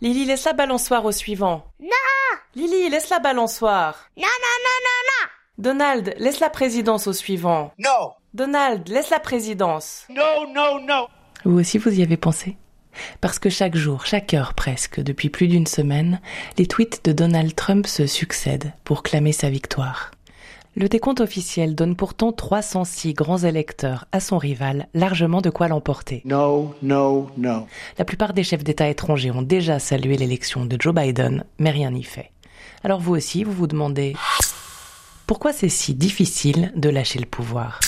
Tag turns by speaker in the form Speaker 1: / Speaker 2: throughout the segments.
Speaker 1: Lily, laisse la balançoire au suivant.
Speaker 2: Non
Speaker 1: Lily, laisse la balançoire.
Speaker 2: Non, non, non, non, non
Speaker 1: Donald, laisse la présidence au suivant.
Speaker 3: No.
Speaker 1: Donald, laisse la présidence.
Speaker 3: No, no, no.
Speaker 1: Vous aussi, vous y avez pensé? Parce que chaque jour, chaque heure presque, depuis plus d'une semaine, les tweets de Donald Trump se succèdent pour clamer sa victoire. Le décompte officiel donne pourtant 306 grands électeurs à son rival, largement de quoi l'emporter.
Speaker 3: No, no, no.
Speaker 1: La plupart des chefs d'État étrangers ont déjà salué l'élection de Joe Biden, mais rien n'y fait. Alors vous aussi, vous vous demandez pourquoi c'est si difficile de lâcher le pouvoir?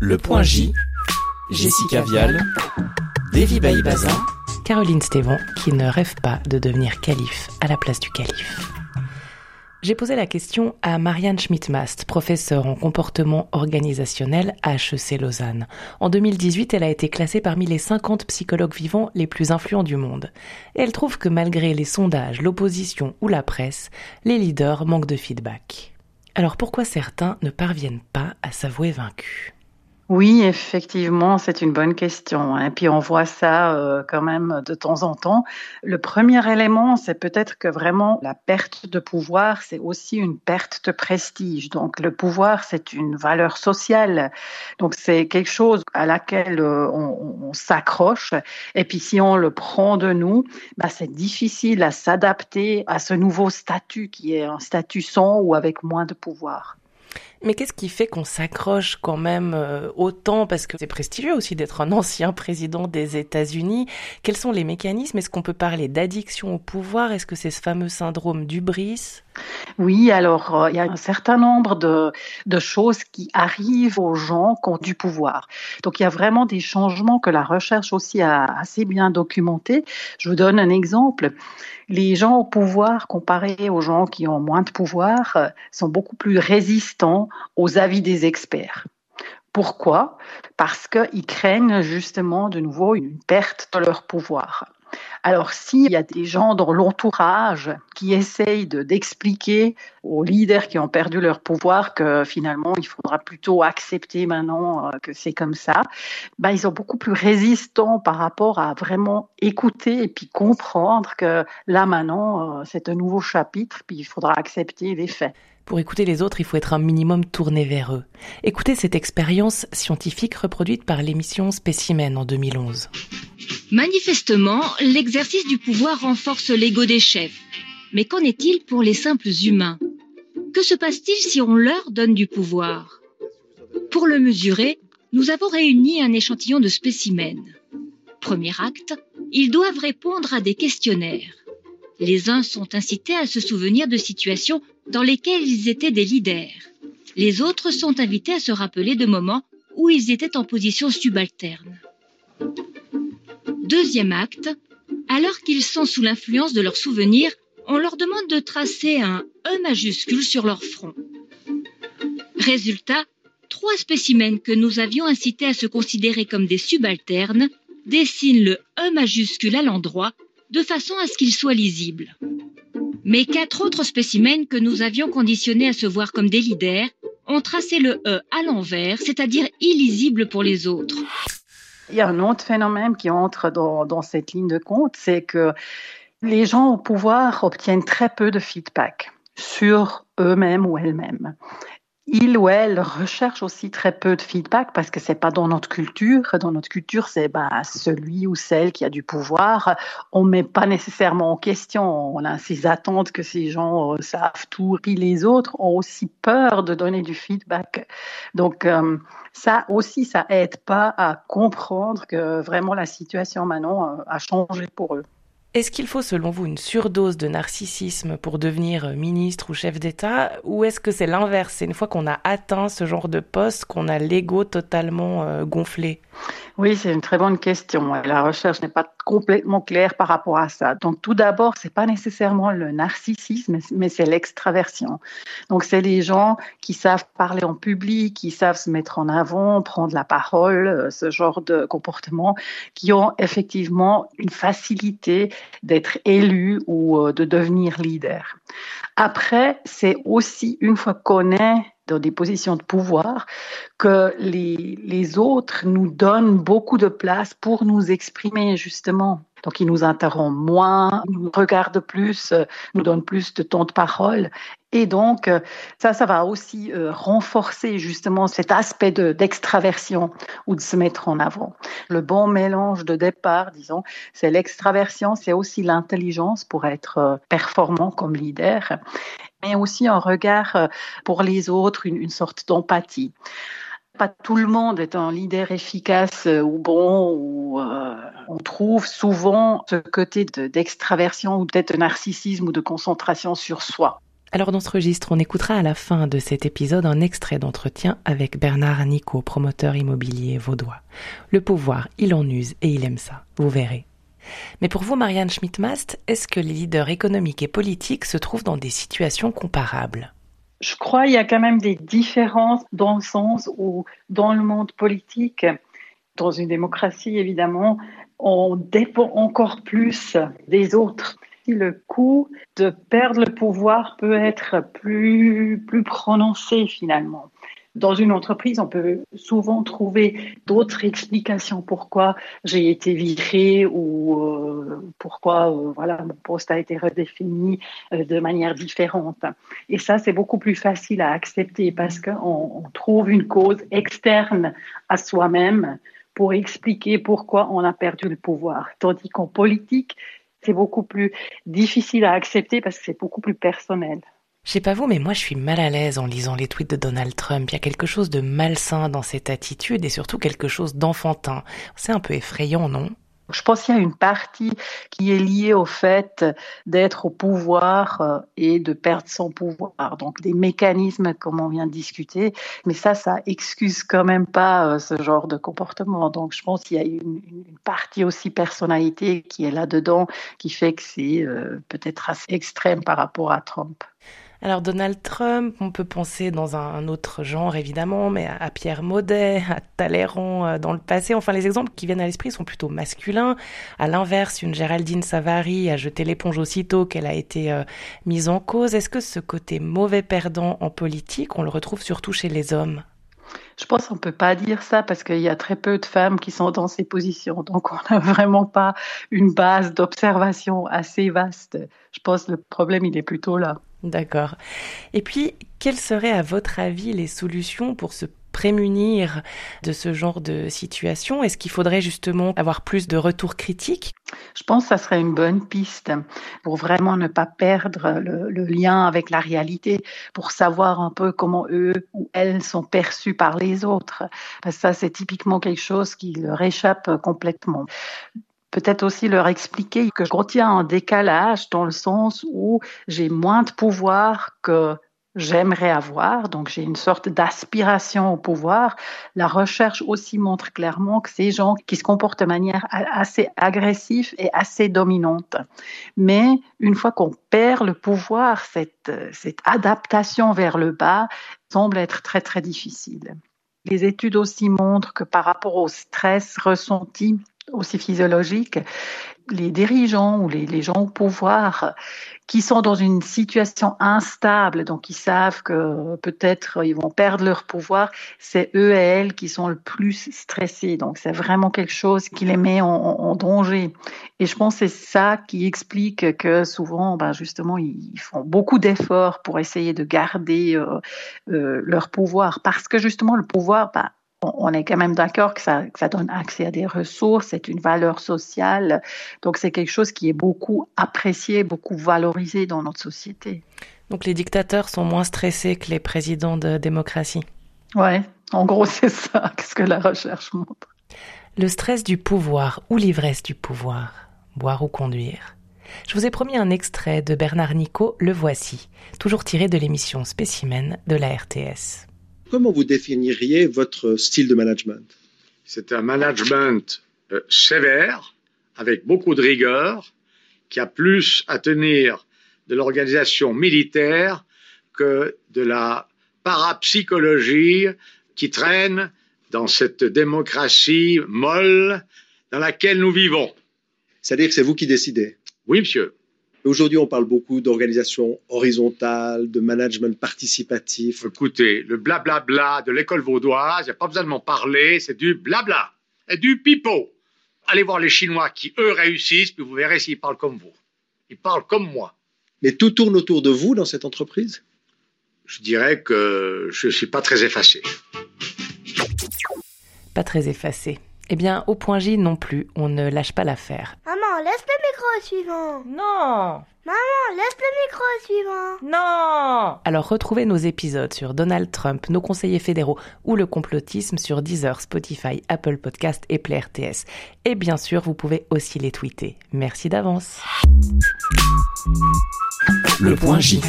Speaker 4: Le point J, Jessica Vial, Davy Baïbaza,
Speaker 1: Caroline Stévon, qui ne rêve pas de devenir calife à la place du calife. J'ai posé la question à Marianne Schmidt-Mast, professeure en comportement organisationnel à HEC Lausanne. En 2018, elle a été classée parmi les 50 psychologues vivants les plus influents du monde. Et elle trouve que malgré les sondages, l'opposition ou la presse, les leaders manquent de feedback. Alors pourquoi certains ne parviennent pas à s'avouer vaincus?
Speaker 5: Oui, effectivement, c'est une bonne question. Et hein. puis on voit ça euh, quand même de temps en temps. Le premier élément, c'est peut-être que vraiment la perte de pouvoir, c'est aussi une perte de prestige. Donc le pouvoir, c'est une valeur sociale. Donc c'est quelque chose à laquelle euh, on, s'accroche. Et puis si on le prend de nous, bah, c'est difficile à s'adapter à ce nouveau statut qui est un statut sans ou avec moins de pouvoir.
Speaker 1: Mais qu'est-ce qui fait qu'on s'accroche quand même euh, autant? Parce que c'est prestigieux aussi d'être un ancien président des États-Unis. Quels sont les mécanismes? Est-ce qu'on peut parler d'addiction au pouvoir? Est-ce que c'est ce fameux syndrome d'ubris
Speaker 5: oui, alors euh, il y a un certain nombre de, de, choses qui arrivent aux gens qui ont du pouvoir. Donc il y a vraiment des changements que la recherche aussi a assez bien documentés. Je vous donne un exemple. Les gens au pouvoir, comparés aux gens qui ont moins de pouvoir, euh, sont beaucoup plus résistants aux avis des experts. Pourquoi? Parce qu'ils craignent justement de nouveau une perte de leur pouvoir. Alors, s'il y a des gens dans l'entourage qui essayent d'expliquer aux leaders qui ont perdu leur pouvoir que finalement, il faudra plutôt accepter maintenant euh, que c'est comme ça, ben, ils sont beaucoup plus résistants par rapport à vraiment écouter et puis comprendre que là maintenant, euh, c'est un nouveau chapitre, puis il faudra accepter les faits.
Speaker 1: Pour écouter les autres, il faut être un minimum tourné vers eux. Écoutez cette expérience scientifique reproduite par l'émission Spécimen en 2011.
Speaker 6: Manifestement, l'exercice du pouvoir renforce l'ego des chefs. Mais qu'en est-il pour les simples humains? Que se passe-t-il si on leur donne du pouvoir? Pour le mesurer, nous avons réuni un échantillon de spécimens. Premier acte, ils doivent répondre à des questionnaires. Les uns sont incités à se souvenir de situations dans lesquelles ils étaient des leaders. Les autres sont invités à se rappeler de moments où ils étaient en position subalterne. Deuxième acte, alors qu'ils sont sous l'influence de leurs souvenirs, on leur demande de tracer un E majuscule sur leur front. Résultat, trois spécimens que nous avions incités à se considérer comme des subalternes dessinent le E majuscule à l'endroit de façon à ce qu'il soit lisible. Mais quatre autres spécimens que nous avions conditionnés à se voir comme des leaders ont tracé le E à l'envers, c'est-à-dire illisible pour les autres.
Speaker 5: Il y a un autre phénomène qui entre dans, cette ligne de compte, c'est que les gens au pouvoir obtiennent très peu de feedback sur eux-mêmes ou elles-mêmes. Ils ou elles recherchent aussi très peu de feedback parce que c'est pas dans notre culture. Dans notre culture, c'est bah, celui ou celle qui a du pouvoir. On met pas nécessairement en question. On a ces attentes que ces gens euh, savent tout. Puis les autres ont aussi peur de donner du feedback. Donc euh, ça aussi, ça aide pas à comprendre que vraiment la situation maintenant euh, a changé pour eux.
Speaker 1: Est-ce qu'il faut, selon vous, une surdose de narcissisme pour devenir ministre ou chef d'État? Ou est-ce que c'est l'inverse? C'est une fois qu'on a atteint ce genre de poste qu'on a l'ego totalement euh, gonflé?
Speaker 5: Oui, c'est une très bonne question. La recherche n'est pas complètement claire par rapport à ça. Donc, tout d'abord, c'est pas nécessairement le narcissisme, mais c'est l'extraversion. Donc, c'est les gens qui savent parler en public, qui savent se mettre en avant, prendre la parole, euh, ce genre de comportement, qui ont effectivement une facilité d'être élu ou euh, de devenir leader. Après, c'est aussi une fois qu'on est dans des positions de pouvoir, que les, les autres nous donnent beaucoup de place pour nous exprimer justement. Donc, ils nous interrompent moins, nous regardent plus, nous donnent plus de temps de parole. Et donc, ça, ça va aussi euh, renforcer justement cet aspect d'extraversion ou de se mettre en avant. Le bon mélange de départ, disons, c'est l'extraversion, c'est aussi l'intelligence pour être euh, performant comme leader mais aussi un regard euh, pour les autres, une, sorte d'empathie. Pas tout le monde est un leader efficace euh, ou bon, ou euh, on trouve souvent ce côté d'extraversion ou peut-être de narcissisme ou de concentration sur soi.
Speaker 1: Alors dans ce registre, on écoutera à la fin de cet épisode un extrait d'entretien avec Bernard Nico, promoteur immobilier vaudois. Le pouvoir, il en use et il aime ça, vous verrez. Mais pour vous, Marianne Schmidt-Mast, est-ce que les leaders économiques et politiques se trouvent dans des situations comparables?
Speaker 5: Je crois qu'il y a quand même des différences dans le sens où, dans le monde politique, dans une démocratie évidemment, on dépend encore plus des autres. Le coût de perdre le pouvoir peut être plus, plus prononcé finalement. Dans une entreprise, on peut souvent trouver d'autres explications pourquoi j'ai été viré ou euh, pourquoi euh, voilà mon poste a été redéfini euh, de manière différente. Et ça, c'est beaucoup plus facile à accepter parce qu'on on trouve une cause externe à soi-même pour expliquer pourquoi on a perdu le pouvoir. Tandis qu'en politique, c'est beaucoup plus difficile à accepter parce que c'est beaucoup plus personnel.
Speaker 1: Je sais pas vous, mais moi je suis mal à l'aise en lisant les tweets de Donald Trump. Il y a quelque chose de malsain dans cette attitude et surtout quelque chose d'enfantin. C'est un peu effrayant, non?
Speaker 5: Je pense qu'il y a une partie qui est liée au fait d'être au pouvoir euh, et de perdre son pouvoir. Donc des mécanismes comme on vient de discuter, mais ça, ça excuse quand même pas euh, ce genre de comportement. Donc je pense qu'il y a une, partie aussi personnalité qui est là-dedans, qui fait que c'est euh, peut-être assez extrême par rapport à Trump.
Speaker 1: Alors Donald Trump, on peut penser dans un autre genre évidemment, mais à Pierre Maudet, à Talleyrand euh, dans le passé. Enfin, les exemples qui viennent à l'esprit sont plutôt masculins. À l'inverse, une Géraldine Savary a jeté l'éponge aussitôt qu'elle a été euh, mise en cause. Est-ce que ce côté mauvais perdant en politique, on le retrouve surtout chez les hommes?
Speaker 5: Je pense qu'on ne peut pas dire ça parce qu'il y a très peu de femmes qui sont dans ces positions. Donc, on n'a vraiment pas une base d'observation assez vaste. Je pense que le problème, il est plutôt là.
Speaker 1: D'accord. Et puis, quelles seraient à votre avis les solutions pour se prémunir de ce genre de situation? Est-ce qu'il faudrait justement avoir plus de retours critiques?
Speaker 5: Je pense que ça serait une bonne piste pour vraiment ne pas perdre le, lien avec la réalité, pour savoir un peu comment eux ou elles sont perçus par les autres. Parce que ça, c'est typiquement quelque chose qui leur échappe complètement peut-être aussi leur expliquer que je retiens un décalage dans le sens où j'ai moins de pouvoir que j'aimerais avoir, donc j'ai une sorte d'aspiration au pouvoir. La recherche aussi montre clairement que ces gens qui se comportent de manière assez agressive et assez dominante. Mais une fois qu'on perd le pouvoir, cette, cette adaptation vers le bas semble être très très difficile. Les études aussi montrent que par rapport au stress ressenti, aussi physiologique, les dirigeants ou les, gens au pouvoir qui sont dans une situation instable, donc ils savent que peut-être ils vont perdre leur pouvoir, c'est eux et elles qui sont le plus stressés. Donc c'est vraiment quelque chose qui les met en, danger. Et je pense que c'est ça qui explique que souvent, ben justement, ils font beaucoup d'efforts pour essayer de garder euh, euh, leur pouvoir, parce que justement le pouvoir, ben, on est quand même d'accord que ça, donne accès à des ressources, c'est une valeur sociale, donc c'est quelque chose qui est beaucoup apprécié, beaucoup valorisé dans notre société.
Speaker 1: Donc les dictateurs sont moins stressés que les présidents de démocratie.
Speaker 5: Ouais, en gros c'est ça, qu'est-ce que la recherche montre.
Speaker 1: Le stress du pouvoir ou l'ivresse du pouvoir, boire ou conduire. Je vous ai promis un extrait de Bernard Nico, le voici, toujours tiré de l'émission Spécimen de la RTS.
Speaker 2: Comment vous définiriez votre style de management?
Speaker 7: C'est un management euh, sévère, avec beaucoup de rigueur, qui a plus à tenir de l'organisation militaire que de la parapsychologie qui traîne dans cette démocratie molle dans laquelle nous vivons.
Speaker 2: C'est-à-dire que c'est vous qui décidez?
Speaker 7: Oui, monsieur.
Speaker 2: Aujourd'hui, on parle beaucoup d'organisation horizontale, de management participatif.
Speaker 7: Écoutez, le blablabla de l'école vaudoise, il n'y a pas besoin de m'en parler, c'est du blabla et du pipeau. Allez voir les Chinois qui, eux, réussissent, puis vous verrez s'ils parlent comme vous. Ils parlent comme moi.
Speaker 2: Mais tout tourne autour de vous dans cette entreprise?
Speaker 7: Je dirais que je ne suis pas très effacé.
Speaker 1: Pas très effacé. Eh bien, au point J non plus, on ne lâche pas l'affaire.
Speaker 8: Maman, laisse le micro suivant.
Speaker 1: Non
Speaker 8: Maman, laisse le micro suivant.
Speaker 1: Non Alors retrouvez nos épisodes sur Donald Trump, nos conseillers fédéraux ou le complotisme sur Deezer, Spotify, Apple Podcast et Play RTS. Et bien sûr, vous pouvez aussi les tweeter. Merci d'avance.
Speaker 4: Le point J.